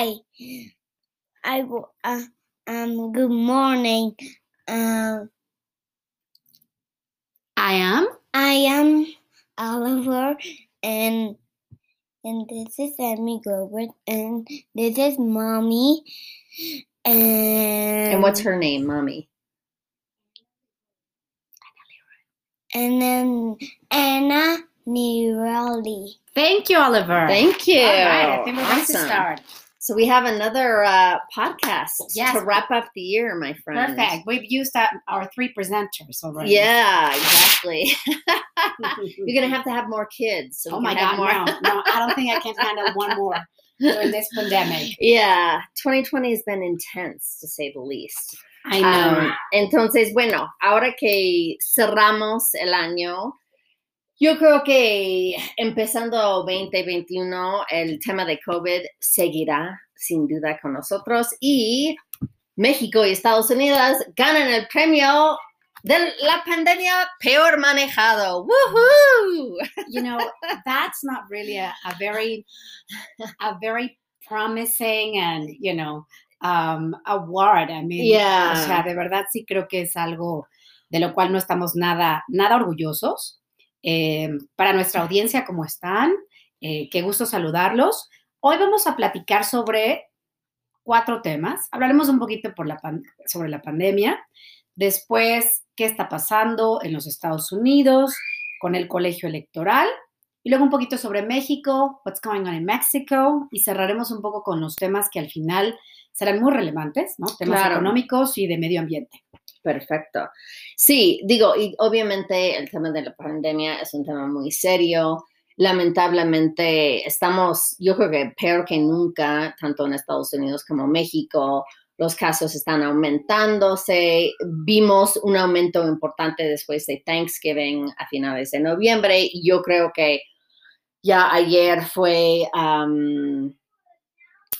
Hi. I w- uh, um. Good morning. Uh, I am. I am Oliver, and and this is Emmy Glover, and this is Mommy, and And what's her name, mommy? and then Anna Nirali. Thank you, Oliver. Thank you. All right, I think we're ready to start. So we have another uh, podcast Yes. to wrap up the year, my friend. Perfect. We've used up our three presenters already. Yeah, exactly. You're gonna have to have more kids. So oh my God, more. no, no, I don't think I can handle one more during this pandemic. Yeah, 2020 has been intense to say the least. I know. Um, entonces, bueno, ahora que cerramos el año, yo creo que empezando 2021, el tema de COVID seguirá sin duda con nosotros y México y Estados Unidos ganan el premio de la pandemia peor manejado. ¡Woohoo! you know, that's not really a, a very, a very promising and, you know, um, award. I mean, Yeah. o sea, de verdad sí creo que es algo de lo cual no estamos nada, nada orgullosos. Eh, para nuestra audiencia, ¿cómo están? Eh, qué gusto saludarlos. Hoy vamos a platicar sobre cuatro temas. Hablaremos un poquito sobre la pandemia. Después, qué está pasando en los Estados Unidos con el colegio electoral. Y luego un poquito sobre México, what's going on in Mexico. Y cerraremos un poco con los temas que al final serán muy relevantes, ¿no? Temas Claro. económicos y de medio ambiente. Perfecto. Sí, digo, y obviamente el tema de la pandemia es un tema muy serio. Lamentablemente estamos, yo creo que peor que nunca, tanto en Estados Unidos como México. Los casos están aumentándose. Vimos un aumento importante después de Thanksgiving a finales de noviembre. Y yo creo que ya ayer fue am,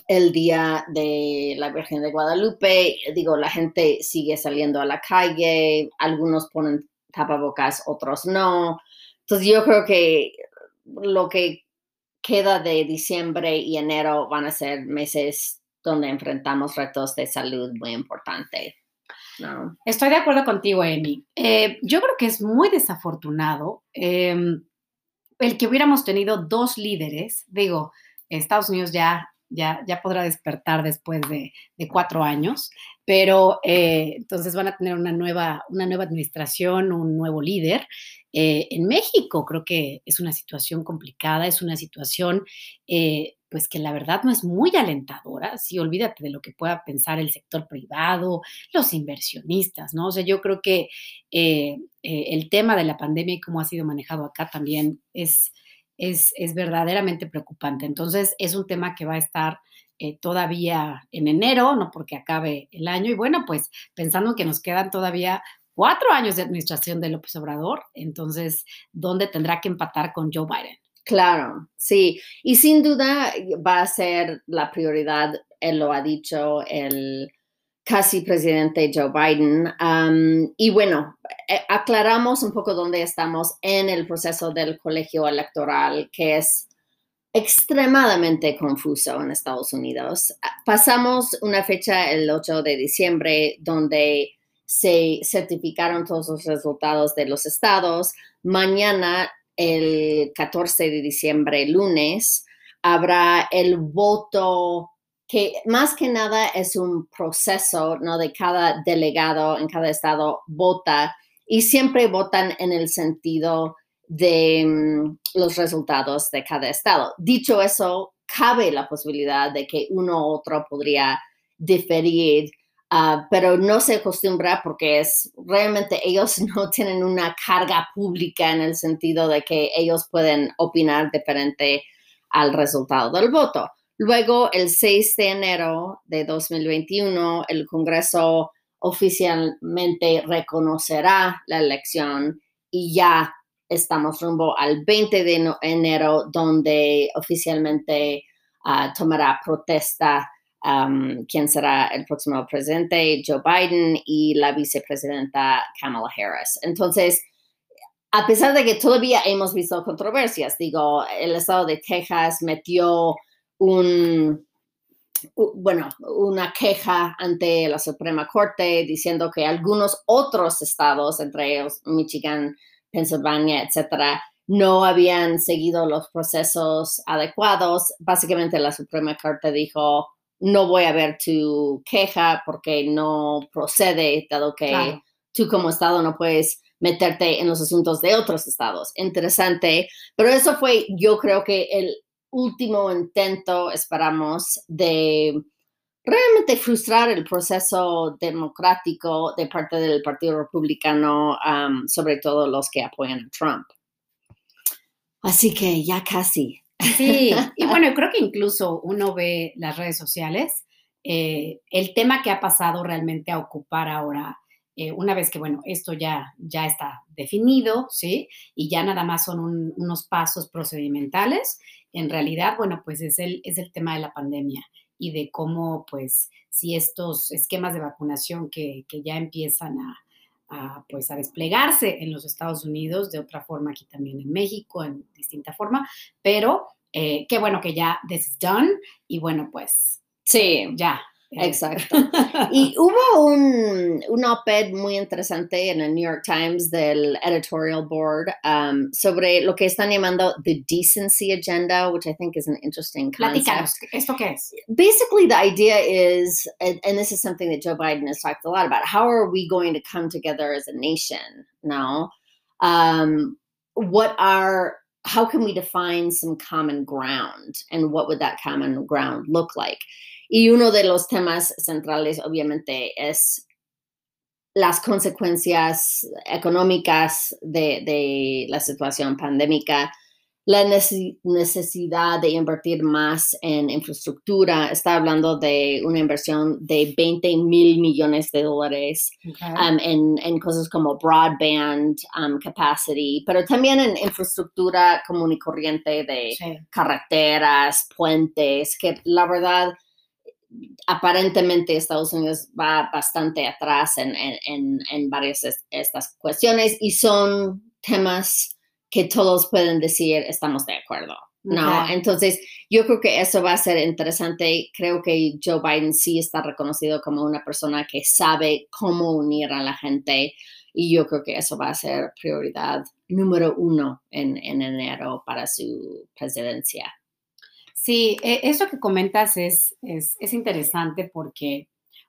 el día de la Virgen de Guadalupe. Digo, la gente sigue saliendo a la calle, algunos ponen tapabocas, otros no. Entonces yo creo que lo que queda de diciembre y enero van a ser meses donde enfrentamos retos de salud muy importantes. ¿no? Estoy de acuerdo contigo, Amy. Eh, yo creo que es muy desafortunado em, el que hubiéramos tenido dos líderes. Digo, Estados Unidos ya, ya, podrá despertar después de, de cuatro años, pero eh, entonces van a tener una nueva, una nueva administración, un nuevo líder. Eh, en México creo que es una situación complicada, es una situación eh, pues que la verdad no es muy alentadora. Sí, olvídate de lo que pueda pensar el sector privado, los inversionistas, ¿no? O sea, yo creo que eh, eh, el tema de la pandemia y cómo ha sido manejado acá también es, es, es verdaderamente preocupante. Entonces, es un tema que va a estar eh, todavía en enero, no porque acabe el año. Y bueno, pues pensando que nos quedan todavía cuatro años de administración de López Obrador, entonces, ¿dónde tendrá que empatar con Joe Biden? Claro, sí. Y sin duda va a ser la prioridad, él lo ha dicho, el casi presidente Joe Biden. Y bueno, eh, aclaramos un poco dónde estamos en el proceso del colegio electoral, que es extremadamente confuso en Estados Unidos. Pasamos una fecha el 8 de diciembre donde se certificaron todos los resultados de los estados. Mañana el 14 de diciembre, lunes, habrá el voto que más que nada es un proceso, ¿no? De cada delegado en cada estado vota y siempre votan en el sentido de um, los resultados de cada estado. Dicho eso, cabe la posibilidad de que uno u otro podría diferir Uh, pero no se acostumbra porque es realmente ellos no tienen una carga pública en el sentido de que ellos pueden opinar diferente al resultado del voto. Luego, el 6 de enero de 2021, el Congreso oficialmente reconocerá la elección y ya estamos rumbo al 20 de enero, donde oficialmente uh, tomará protesta um, quién será el próximo presidente, Joe Biden y la vicepresidenta Kamala Harris. Entonces, a pesar de que todavía hemos visto controversias, digo, el estado de Texas metió un, una queja ante la Suprema Corte diciendo que algunos otros estados, entre ellos Michigan, Pennsylvania, etcétera, no habían seguido los procesos adecuados. Básicamente la Suprema Corte dijo, no voy a ver tu queja porque no procede, dado que tú como estado no puedes meterte en los asuntos de otros estados. Interesante, pero eso fue, yo creo que el último intento, esperamos, de realmente frustrar el proceso democrático de parte del Partido Republicano, sobre todo los que apoyan a Trump. Así que ya casi. Sí, y bueno, creo que incluso uno ve las redes sociales, eh, el tema que ha pasado realmente a ocupar ahora eh, una vez que, bueno, esto ya, ya está definido, ¿sí? Y ya nada más son unos pasos procedimentales, en realidad, bueno, pues es el, es el tema de la pandemia y de cómo, pues, si estos esquemas de vacunación que, ya empiezan a, pues, a desplegarse en los Estados Unidos, de otra forma aquí también en México, en distinta forma, pero eh, qué bueno que ya this is done y bueno, pues, sí, ya, Exacto. Y hubo un, un op-ed muy interesante en el New York Times del editorial board um, sobre lo que están llamando the decency agenda, which I think is an interesting concept. ¿esto qué es? Basically, the idea is, and, and, this is something that Joe Biden has talked a lot about, how are we going to come together as a nation now? Um, what are how can we define some common ground and what would that common ground look like Y uno de los temas centrales, obviamente, es las consecuencias económicas de, la situación pandémica, la necesidad de invertir más en infraestructura. Está hablando de una inversión de 20 mil millones de dólares um, en, cosas como broadband um, capacity, pero también en infraestructura común y corriente de carreteras, puentes, que la verdad aparentemente Estados Unidos va bastante atrás en, en, varias de estas cuestiones y son temas que todos pueden decir estamos de acuerdo. No, entonces yo creo que eso va a ser interesante. Creo que Joe Biden sí está reconocido como una persona que sabe cómo unir a la gente y yo creo que eso va a ser prioridad número uno en, en enero para su presidencia. Sí, e, eso que comentas es, es, interesante porque,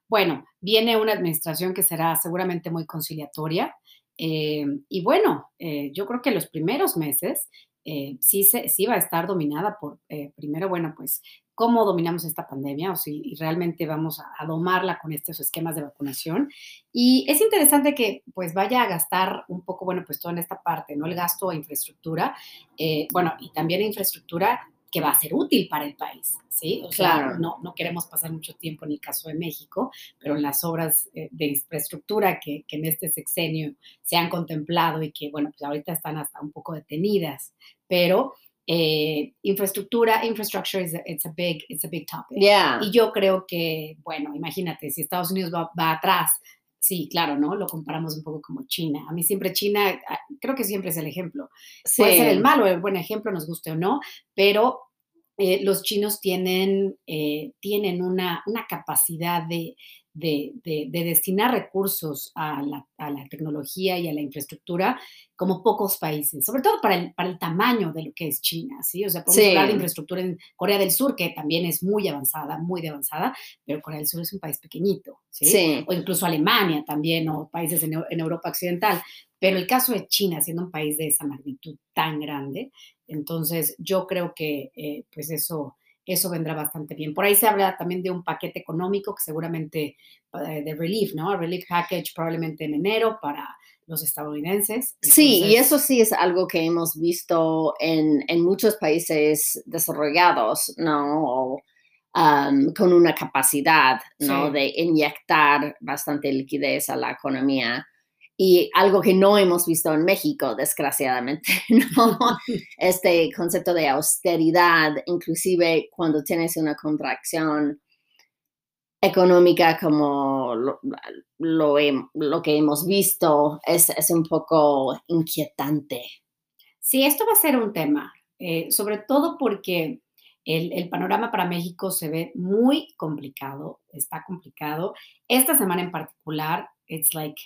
bueno, viene una administración que será seguramente muy conciliatoria. Eh, y bueno, eh, yo creo que los primeros meses eh, sí, se, sí va a estar dominada por, primero, bueno, pues cómo dominamos esta pandemia o si realmente vamos a, domarla con estos esquemas de vacunación. Y es interesante que pues vaya a gastar un poco, bueno, pues toda en esta parte, ¿no? El gasto a infraestructura, bueno, y también infraestructura que va a ser útil para el país, ¿sí? O sea, no, no queremos pasar mucho tiempo en el caso de México, pero en las obras eh, de infraestructura que, que, en este sexenio se han contemplado y que, bueno, pues ahorita están hasta un poco detenidas, pero eh, infraestructura, infrastructure is a, it's a big, it's a big topic. Yeah. Y yo creo que, bueno, imagínate, si Estados Unidos va, va atrás sí, claro, ¿no? Lo comparamos un poco como China. A mí siempre China, ah, creo que siempre es el ejemplo. Puede ser el malo o el buen ejemplo, nos guste o no, pero eh, los chinos tienen, eh, tienen una, una capacidad de, de, destinar recursos a la, tecnología y a la infraestructura como pocos países, sobre todo para el, para el tamaño de lo que es China, ¿sí? O sea, podemos hablar de infraestructura en Corea del Sur, que también es muy avanzada, muy avanzada, pero Corea del Sur es un país pequeñito, ¿sí? O incluso Alemania también, o países en, Europa Occidental. Pero el caso de China, siendo un país de esa magnitud tan grande, entonces yo creo que eh, pues eso eso vendrá bastante bien. Por ahí se habla también de un paquete económico que seguramente eh, de relief, ¿no? Relief package probablemente en enero para los estadounidenses. sí, y eso sí es algo que hemos visto en, muchos países desarrollados, ¿no? con una capacidad, ¿no? De inyectar bastante liquidez a la economía y algo que no hemos visto en México, desgraciadamente, ¿no? Este concepto de austeridad, inclusive cuando tienes una contracción económica como lo, lo, que hemos visto, es, es, un poco inquietante. Sí, esto va a ser un tema, eh, sobre todo porque el, el, panorama para México se ve muy complicado, está complicado. Esta semana en particular, it's like,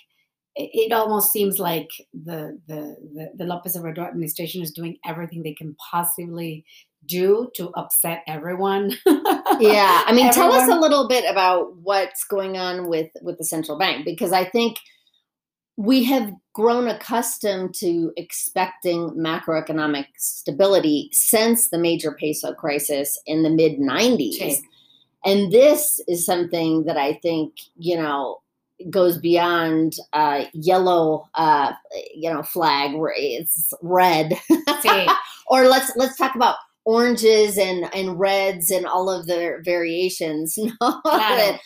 it almost seems like the, the, the, the Lopez Obrador administration is doing everything they can possibly do to upset everyone. yeah, I mean, everyone. tell us a little bit about what's going on with with the central bank because I think we have grown accustomed to expecting macroeconomic stability since the major peso crisis in the mid 90s. Okay. And this is something that I think, you know, goes beyond uh, yellow, uh, you know, flag where it's red. Or let's let's talk about oranges and, and reds and all of their variations. ¿no? Claro.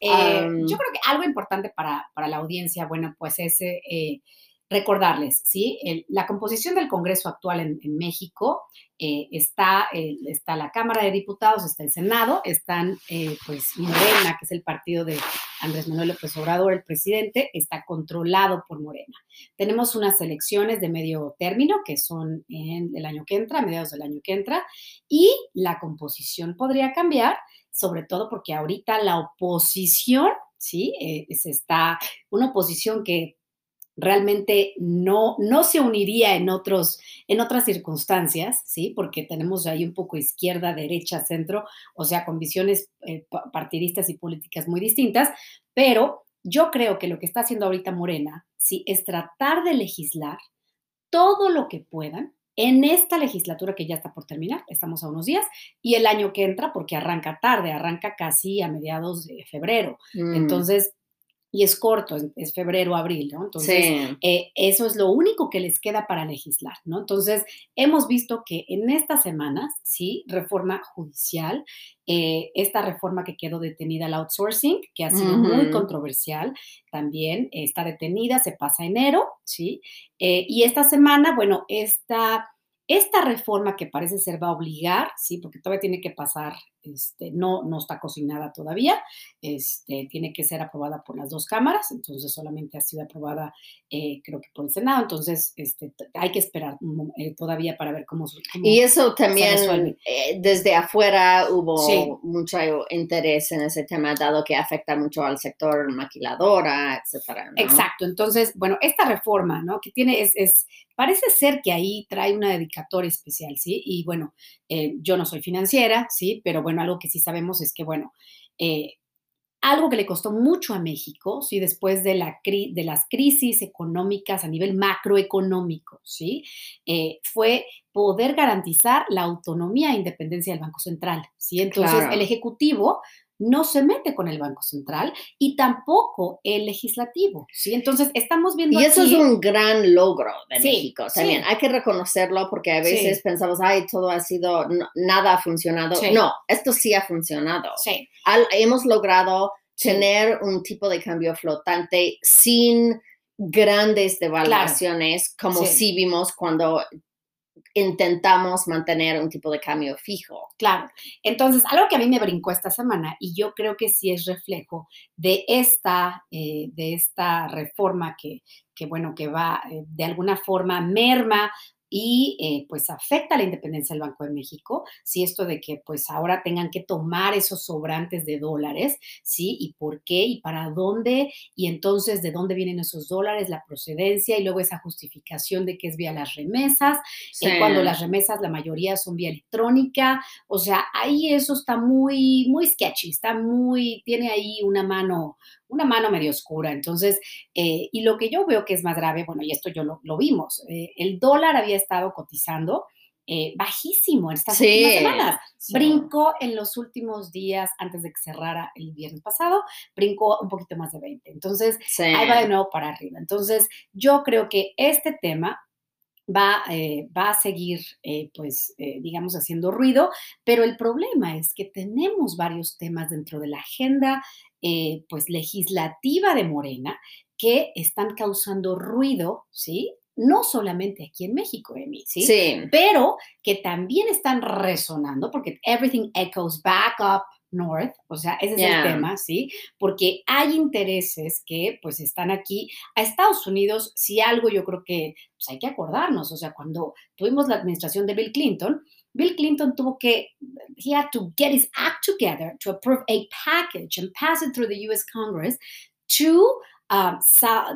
Eh, um, yo creo que algo importante para, para la audiencia, bueno, pues es eh, recordarles, ¿sí? El, la composición del Congreso actual en, en México eh, está, está la Cámara de Diputados, está el Senado, están, eh, pues, Morena, que es el partido de Andrés Manuel López Obrador, el presidente, está controlado por Morena. Tenemos unas elecciones de medio término, que son en el año que entra, mediados del año que entra, y la composición podría cambiar sobre todo porque ahorita la oposición, ¿sí? Eh, está una oposición que realmente no, no se uniría en, otros, en otras circunstancias, ¿sí? Porque tenemos ahí un poco izquierda, derecha, centro, o sea, con visiones eh, partidistas y políticas muy distintas, pero yo creo que lo que está haciendo ahorita Morena, ¿sí? Es tratar de legislar todo lo que puedan en esta legislatura que ya está por terminar, estamos a unos días, y el año que entra, porque arranca tarde, arranca casi a mediados de febrero. Mm. Entonces, y es corto, es, febrero, abril, ¿no? Entonces, eh, eso es lo único que les queda para legislar, ¿no? Entonces, hemos visto que en estas semanas, sí, reforma judicial, eh, esta reforma que quedó detenida, el outsourcing, que ha sido muy controversial, también está detenida, se pasa enero, ¿sí? Eh, y esta semana, bueno, esta esta reforma que parece ser va a obligar, sí, porque todavía tiene que pasar, este, no, no está cocinada todavía, este, tiene que ser aprobada por las dos cámaras, entonces solamente ha sido aprobada, eh, creo que por el Senado, entonces este, hay que esperar eh, todavía para ver cómo, cómo Y eso también, eh, desde afuera hubo mucho interés en ese tema, dado que afecta mucho al sector maquiladora, etcétera. Exacto, entonces, bueno, esta reforma, ¿no? Que tiene, es, es Parece ser que ahí trae una dedicatoria especial, ¿sí? Y bueno, eh, yo no soy financiera, ¿sí? Pero bueno, algo que sí sabemos es que, bueno, eh, algo que le costó mucho a México, ¿sí? Después de, la de las crisis económicas a nivel macroeconómico, ¿sí? Eh, fue poder garantizar la autonomía e independencia del Banco Central, ¿sí? Entonces, el Ejecutivo no se mete con el Banco Central y tampoco el legislativo. ¿sí? Entonces, estamos viendo. Y eso es un gran logro de México también. Hay que reconocerlo porque a veces pensamos, ay, todo ha sido, nada ha funcionado. No, esto sí ha funcionado. Sí. hemos logrado tener un tipo de cambio flotante sin grandes devaluaciones, como sí vimos cuando intentamos mantener un tipo de cambio fijo. Claro. Entonces, algo que a mí me brincó esta semana y yo creo que sí es reflejo de esta, eh, de esta reforma que, que, bueno, que va eh, de alguna forma merma y eh, pues afecta la independencia del Banco de México, si esto de que pues ahora tengan que tomar esos sobrantes de dólares, ¿sí? ¿Y por qué? ¿Y para dónde? Y entonces, ¿de dónde vienen esos dólares? La procedencia y luego esa justificación de que es vía las remesas, eh, cuando las remesas la mayoría son vía electrónica, o sea, ahí eso está muy, muy sketchy, está muy, tiene ahí una mano, una mano medio oscura. Entonces, eh, y lo que yo veo que es más grave, bueno, y esto yo lo, vimos, eh, el dólar había estado cotizando eh, bajísimo en estas últimas semanas. Brincó en los últimos días, antes de que cerrara el viernes pasado, brincó un poquito más de 20. Entonces, ahí va de nuevo para arriba. Entonces, yo creo que este tema va, va, a seguir, pues, digamos, haciendo ruido, pero el problema es que tenemos varios temas dentro de la agenda eh, pues legislativa de Morena que están causando ruido, ¿sí? No solamente aquí en México, Emi, ¿sí? Sí. Pero que también están resonando porque everything echoes back up north, o sea, ese es el tema, ¿sí? Porque hay intereses que pues están aquí. A Estados Unidos, si algo yo creo que pues, hay que acordarnos, o sea, cuando tuvimos la administración de Bill Clinton, Bill Clinton tuvo que, he had to get his act together to approve a package and pass it through the US Congress to um,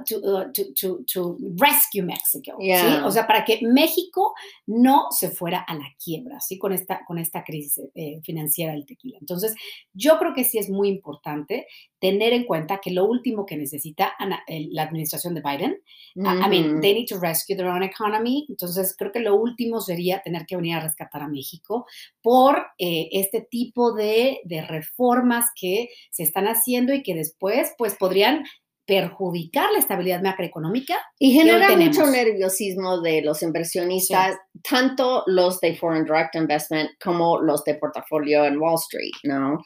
to, uh, to, to, to, rescue Mexico, ¿sí? O sea, para que México no se fuera a la quiebra, ¿sí? Con esta, con esta crisis eh, financiera del tequila. Entonces, yo creo que sí es muy importante tener en cuenta que lo último que necesita la administración de Biden, I mean, they need to rescue their own economy. Entonces, creo que lo último sería tener que venir a rescatar a México por eh, este tipo de, de reformas que se están haciendo y que después, pues, podrían perjudicar la estabilidad macroeconómica. Y genera mucho nerviosismo de los inversionistas, tanto los de Foreign Direct Investment como los de portafolio en Wall Street, ¿no?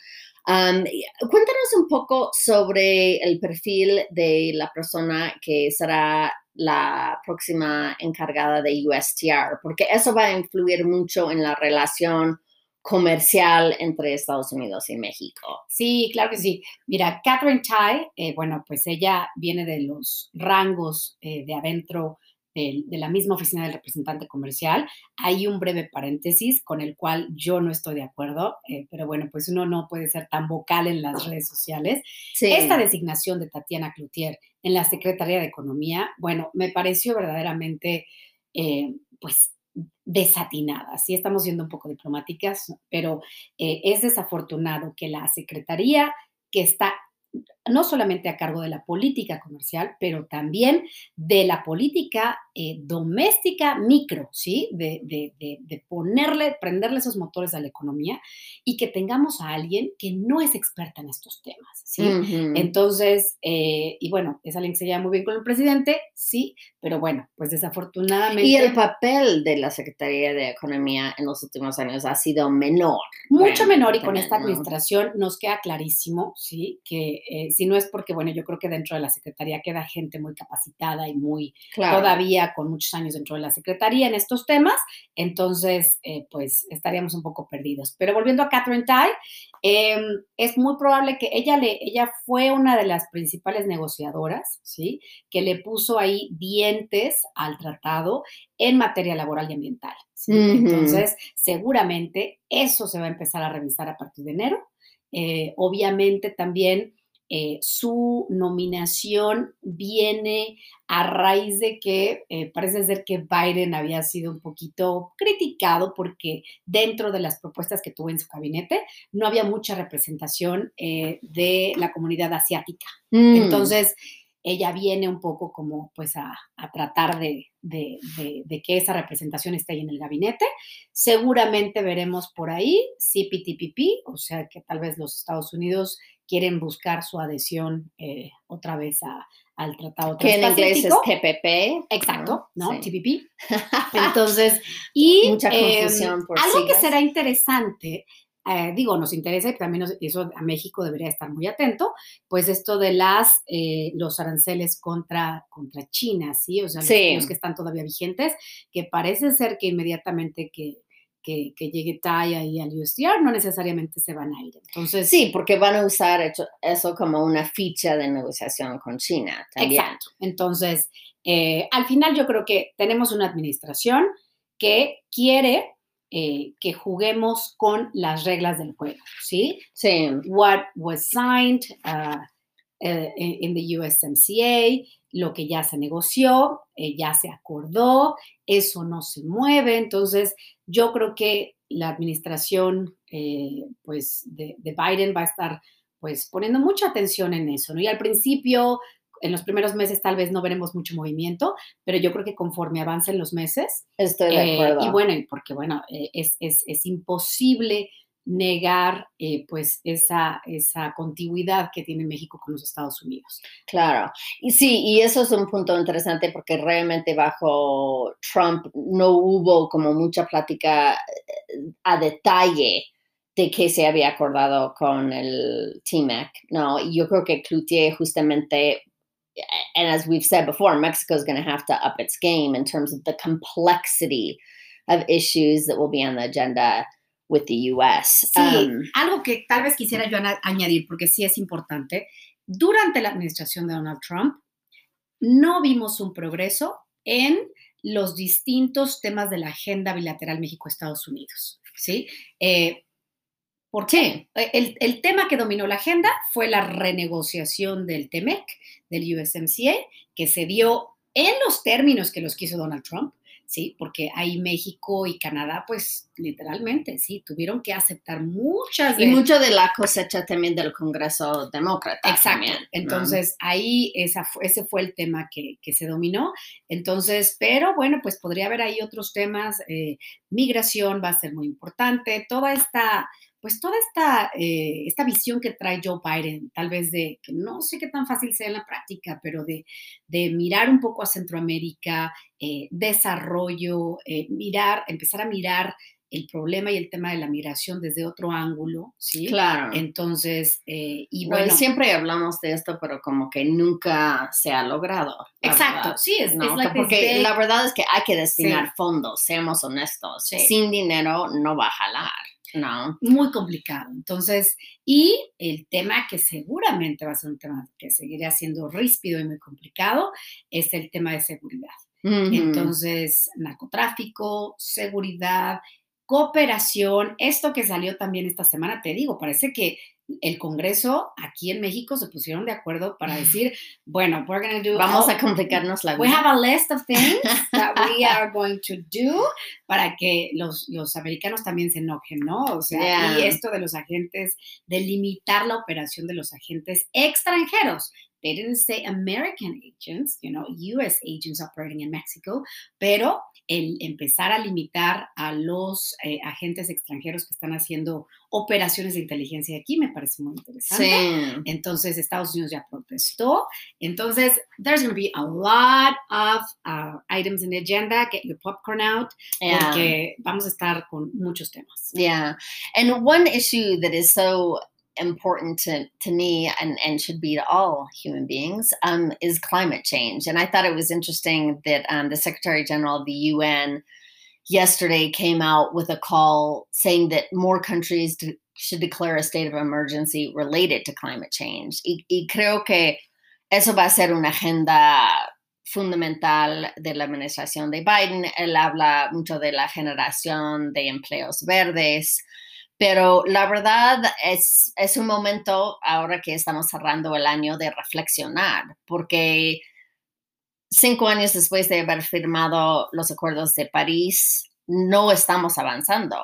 cuéntanos un poco sobre el perfil de la persona que será la próxima encargada de USTR, porque eso va a influir mucho en la relación comercial entre Estados Unidos y México. Sí, claro que sí. Mira, Catherine Tai, eh, bueno, pues ella viene de los rangos eh, de adentro de, la misma oficina del representante comercial. Hay un breve paréntesis con el cual yo no estoy de acuerdo, eh, pero bueno, pues uno no puede ser tan vocal en las redes sociales. Esta designación de Tatiana Cloutier en la Secretaría de Economía, bueno, me pareció verdaderamente, pues, desatinadas. Sí, estamos siendo un poco diplomáticas, pero eh, es desafortunado que la Secretaría que está no solamente a cargo de la política comercial, pero también de la política eh, doméstica micro, ¿sí? De, ponerle, prenderle esos motores a la economía y que tengamos a alguien que no es experta en estos temas, ¿sí? Entonces, eh, y bueno, es alguien que se lleva muy bien con el presidente, sí, pero bueno, pues desafortunadamente... Y el papel de la Secretaría de Economía en los últimos años ha sido menor. Mucho menor y con esta administración nos queda clarísimo, ¿sí? Que eh, si no es porque, bueno, yo creo que dentro de la Secretaría queda gente muy capacitada y muy todavía con muchos años dentro de la Secretaría en estos temas, entonces, eh, pues estaríamos un poco perdidos. Pero volviendo a Catherine Tai, em, es muy probable que ella, le, ella fue una de las principales negociadoras, ¿sí? Que le puso ahí dientes al tratado en materia laboral y ambiental. Entonces, seguramente eso se va a empezar a revisar a partir de enero. Eh, obviamente también eh, su nominación viene a raíz de que eh, parece ser que Biden había sido un poquito criticado porque dentro de las propuestas que tuvo en su gabinete no había mucha representación eh, de la comunidad asiática. Mm. Entonces, ella viene un poco como pues a, tratar de, que esa representación esté ahí en el gabinete. Seguramente veremos por ahí CPTPP, o sea que tal vez los Estados Unidos quieren buscar su adhesión eh, otra vez al Tratado Que en inglés es TPP. Exacto, ¿no? TPP. Entonces, y Mucha em, confusión por algo que será interesante, eh, digo, nos interesa y también eso a México debería estar muy atento, pues esto de las, eh, los aranceles contra, contra China, ¿sí? O sea, los que están todavía vigentes, que parece ser que inmediatamente que que, llegue TAI y al USDR, no necesariamente se van a ir. Entonces, sí, porque van a usar eso como una ficha de negociación con China también. Exacto. Entonces, eh, al final yo creo que tenemos una administración que quiere eh, que juguemos con las reglas del juego, ¿sí? Sí. What was signed uh, uh, in the USMCA, lo que ya se negoció, eh, ya se acordó, eso no se mueve. Entonces, yo creo que la administración eh, pues, de, Biden va a estar pues, poniendo mucha atención en eso. ¿no? Y al principio, en los primeros meses tal vez no veremos mucho movimiento, pero yo creo que conforme avancen los meses. Estoy de acuerdo. y bueno, porque bueno, es, es, es imposible negar eh, pues esa, esa continuidad que tiene México con los Estados Unidos. Claro, y sí, y eso es un punto interesante porque realmente bajo Trump no hubo como mucha plática eh, a detalle de qué se había acordado con el TMEC, ¿no? Yo creo que Cloutier justamente and as we've said before, Mexico is going to have to up its game in terms of the complexity of issues that will be on the agenda with the US. Sí, um, algo que tal vez quisiera yo añadir, porque sí es importante, durante la administración de Donald Trump no vimos un progreso en los distintos temas de la agenda bilateral México-Estados Unidos, ¿sí? Eh, ¿Por qué? El, el, tema que dominó la agenda fue la renegociación del TEMEC, del USMCA, que se dio en los términos que los quiso Donald Trump, ¿sí? Porque ahí México y Canadá, pues literalmente, sí, tuvieron que aceptar muchas de... Y mucho de la cosecha también del Congreso Demócrata. Exacto. Entonces, ahí esa, ese fue el tema que, que, se dominó. Entonces, pero bueno, pues podría haber ahí otros temas. Eh, migración va a ser muy importante. Toda esta pues toda esta, eh, esta visión que trae Joe Biden, tal vez de, que no sé qué tan fácil sea en la práctica, pero de, de mirar un poco a Centroamérica, eh, desarrollo, eh, mirar, empezar a mirar el problema y el tema de la migración desde otro ángulo, ¿sí? Claro. Entonces, y bueno. siempre hablamos de esto, pero como que nunca se ha logrado. Exacto, sí, es, ¿no? Porque la verdad es que hay que destinar fondos, seamos honestos. Sin dinero no va a jalar. No. Muy complicado. Entonces, y el tema que seguramente va a ser un tema que seguirá siendo ríspido y muy complicado es el tema de seguridad. Entonces, narcotráfico, seguridad, cooperación, esto que salió también esta semana, te digo, parece que el Congreso aquí en México se pusieron de acuerdo para decir, bueno, we're going to do vamos a complicarnos la vida. We have a list of things that we are going to do para que los, los americanos también se enojen, ¿no? O sea, y esto de los agentes, de limitar la operación de los agentes extranjeros. They didn't say American agents, you know, US agents operating in Mexico, pero el empezar a limitar a los eh, agentes extranjeros que están haciendo operaciones de inteligencia aquí me parece muy interesante. Sí. Entonces, Estados Unidos ya protestó. Entonces, there's going to be a lot of uh, items in the agenda. Get your popcorn out. Yeah. Porque vamos a estar con muchos temas. Yeah. And one issue that is so important to, to me and, and should be to all human beings um, is climate change. And I thought it was interesting that um, the Secretary General of the UN yesterday came out with a call saying that more countries to, should declare a state of emergency related to climate change. Y, y creo que eso va a ser una agenda fundamental de la administración de Biden. Él habla mucho de la generación de empleos verdes. Pero la verdad es, es un momento ahora que estamos cerrando el año de reflexionar, porque cinco años después de haber firmado los acuerdos de París, no estamos avanzando.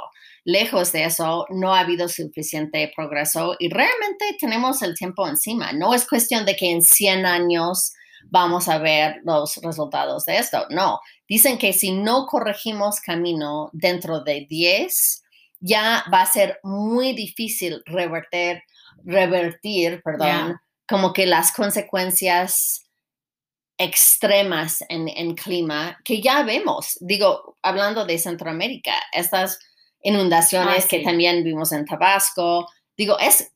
Lejos de eso, no ha habido suficiente progreso y realmente tenemos el tiempo encima. No es cuestión de que en 100 años vamos a ver los resultados de esto. No, dicen que si no corregimos camino dentro de 10, ya va a ser muy difícil revertir, revertir, perdón, como que las consecuencias extremas en, en, clima que ya vemos. Digo, hablando de Centroamérica, estas inundaciones ah, que también vimos en Tabasco, digo, es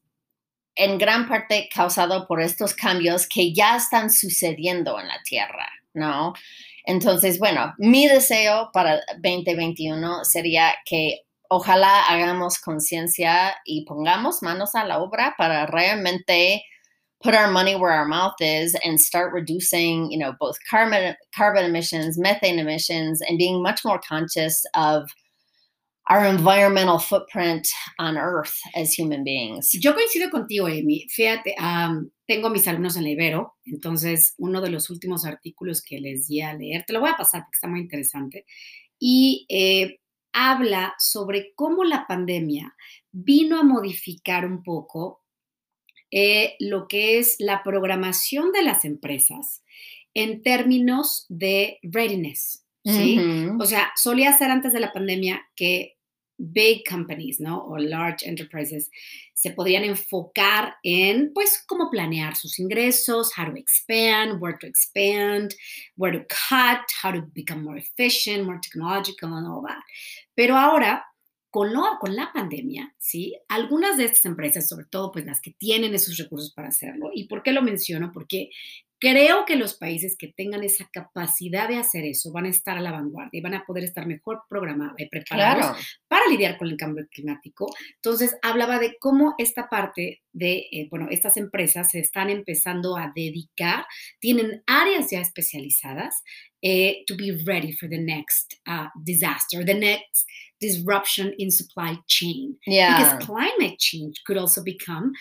en gran parte causado por estos cambios que ya están sucediendo en la Tierra, ¿no? Entonces, bueno, mi deseo para 2021 sería que ojalá hagamos conciencia y pongamos manos a la obra para realmente put our money where our mouth is and start reducing, you know, both carbon carbon emissions, methane emissions, and being much more conscious of our environmental footprint on Earth as human beings. Yo coincido contigo, Amy. Fíjate, um, tengo mis alumnos en la Ibero, entonces uno de los últimos artículos que les di a leer, te lo voy a pasar porque está muy interesante, y eh, habla sobre cómo la pandemia vino a modificar un poco eh, lo que es la programación de las empresas en términos de readiness. ¿sí? O sea, solía ser antes de la pandemia que big companies, ¿no? O large enterprises se podían enfocar en, pues, cómo planear sus ingresos, how to expand, where to expand, where to cut, how to become more efficient, more technological and all that. Pero ahora, con, con la pandemia, ¿sí? Algunas de estas empresas, sobre todo, pues, las que tienen esos recursos para hacerlo. ¿Y por qué lo menciono? Porque Creo que los países que tengan esa capacidad de hacer eso van a estar a la vanguardia y van a poder estar mejor programados y preparados Claro. para lidiar con el cambio climático. Entonces, hablaba de cómo esta parte de, eh, bueno, estas empresas se están empezando a dedicar, tienen áreas ya especializadas eh, to be ready for the next uh, disaster, the next disruption in supply chain. Yeah. Because climate change could also become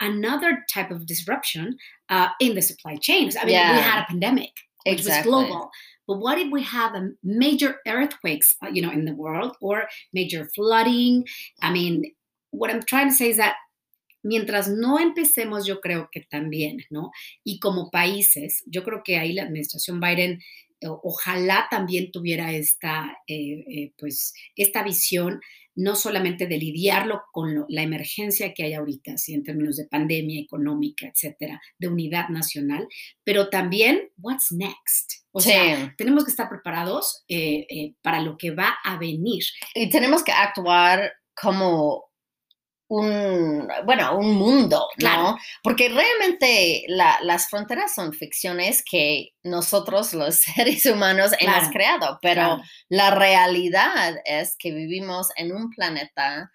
another type of disruption uh, in the supply chains. I mean, we had a pandemic, which Exactly. was global. But what if we have a major earthquakes, uh, you know, in the world or major flooding? I mean, what I'm trying to say is that mientras no empecemos, yo creo que también, ¿no? Y como países, yo creo que ahí la administración Biden ojalá también tuviera esta, eh, eh, pues, esta visión no solamente de lidiarlo con lo- la emergencia que hay ahorita, ¿sí? en términos de pandemia económica, etcétera, de unidad nacional, pero también, what's next? O Sí. sea, tenemos que estar preparados eh, eh, para lo que va a venir. y tenemos que actuar como un, bueno, un mundo, ¿no? Claro. Porque realmente la- las fronteras son ficciones que nosotros los seres humanos hemos creado, pero Claro. la realidad es que vivimos en un planeta,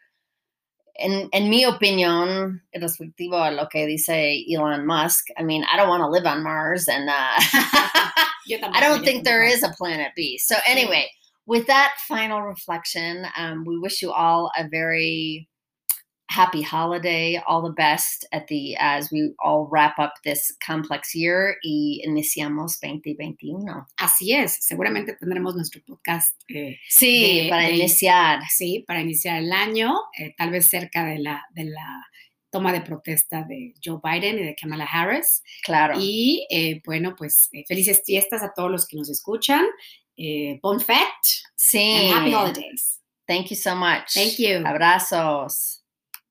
en, en mi opinión, respectivo a lo que dice Elon Musk, I mean, I don't want to live on Mars and uh, I don't think there is a planet B. So anyway, with that final reflection, um, we wish you all a very happy holiday, all the best at the as we all wrap up this complex year y iniciamos 2021. Así es, seguramente tendremos nuestro podcast, eh, Sí, De- para de- iniciar. sí, para iniciar el año, eh, tal vez cerca de la, de la toma de protesta de Joe Biden y de Kamala Harris. Claro. Y eh, bueno, pues felices fiestas a todos los que nos escuchan. Bon fête sí. and happy holidays. Thank you so much. Thank you. Abrazos.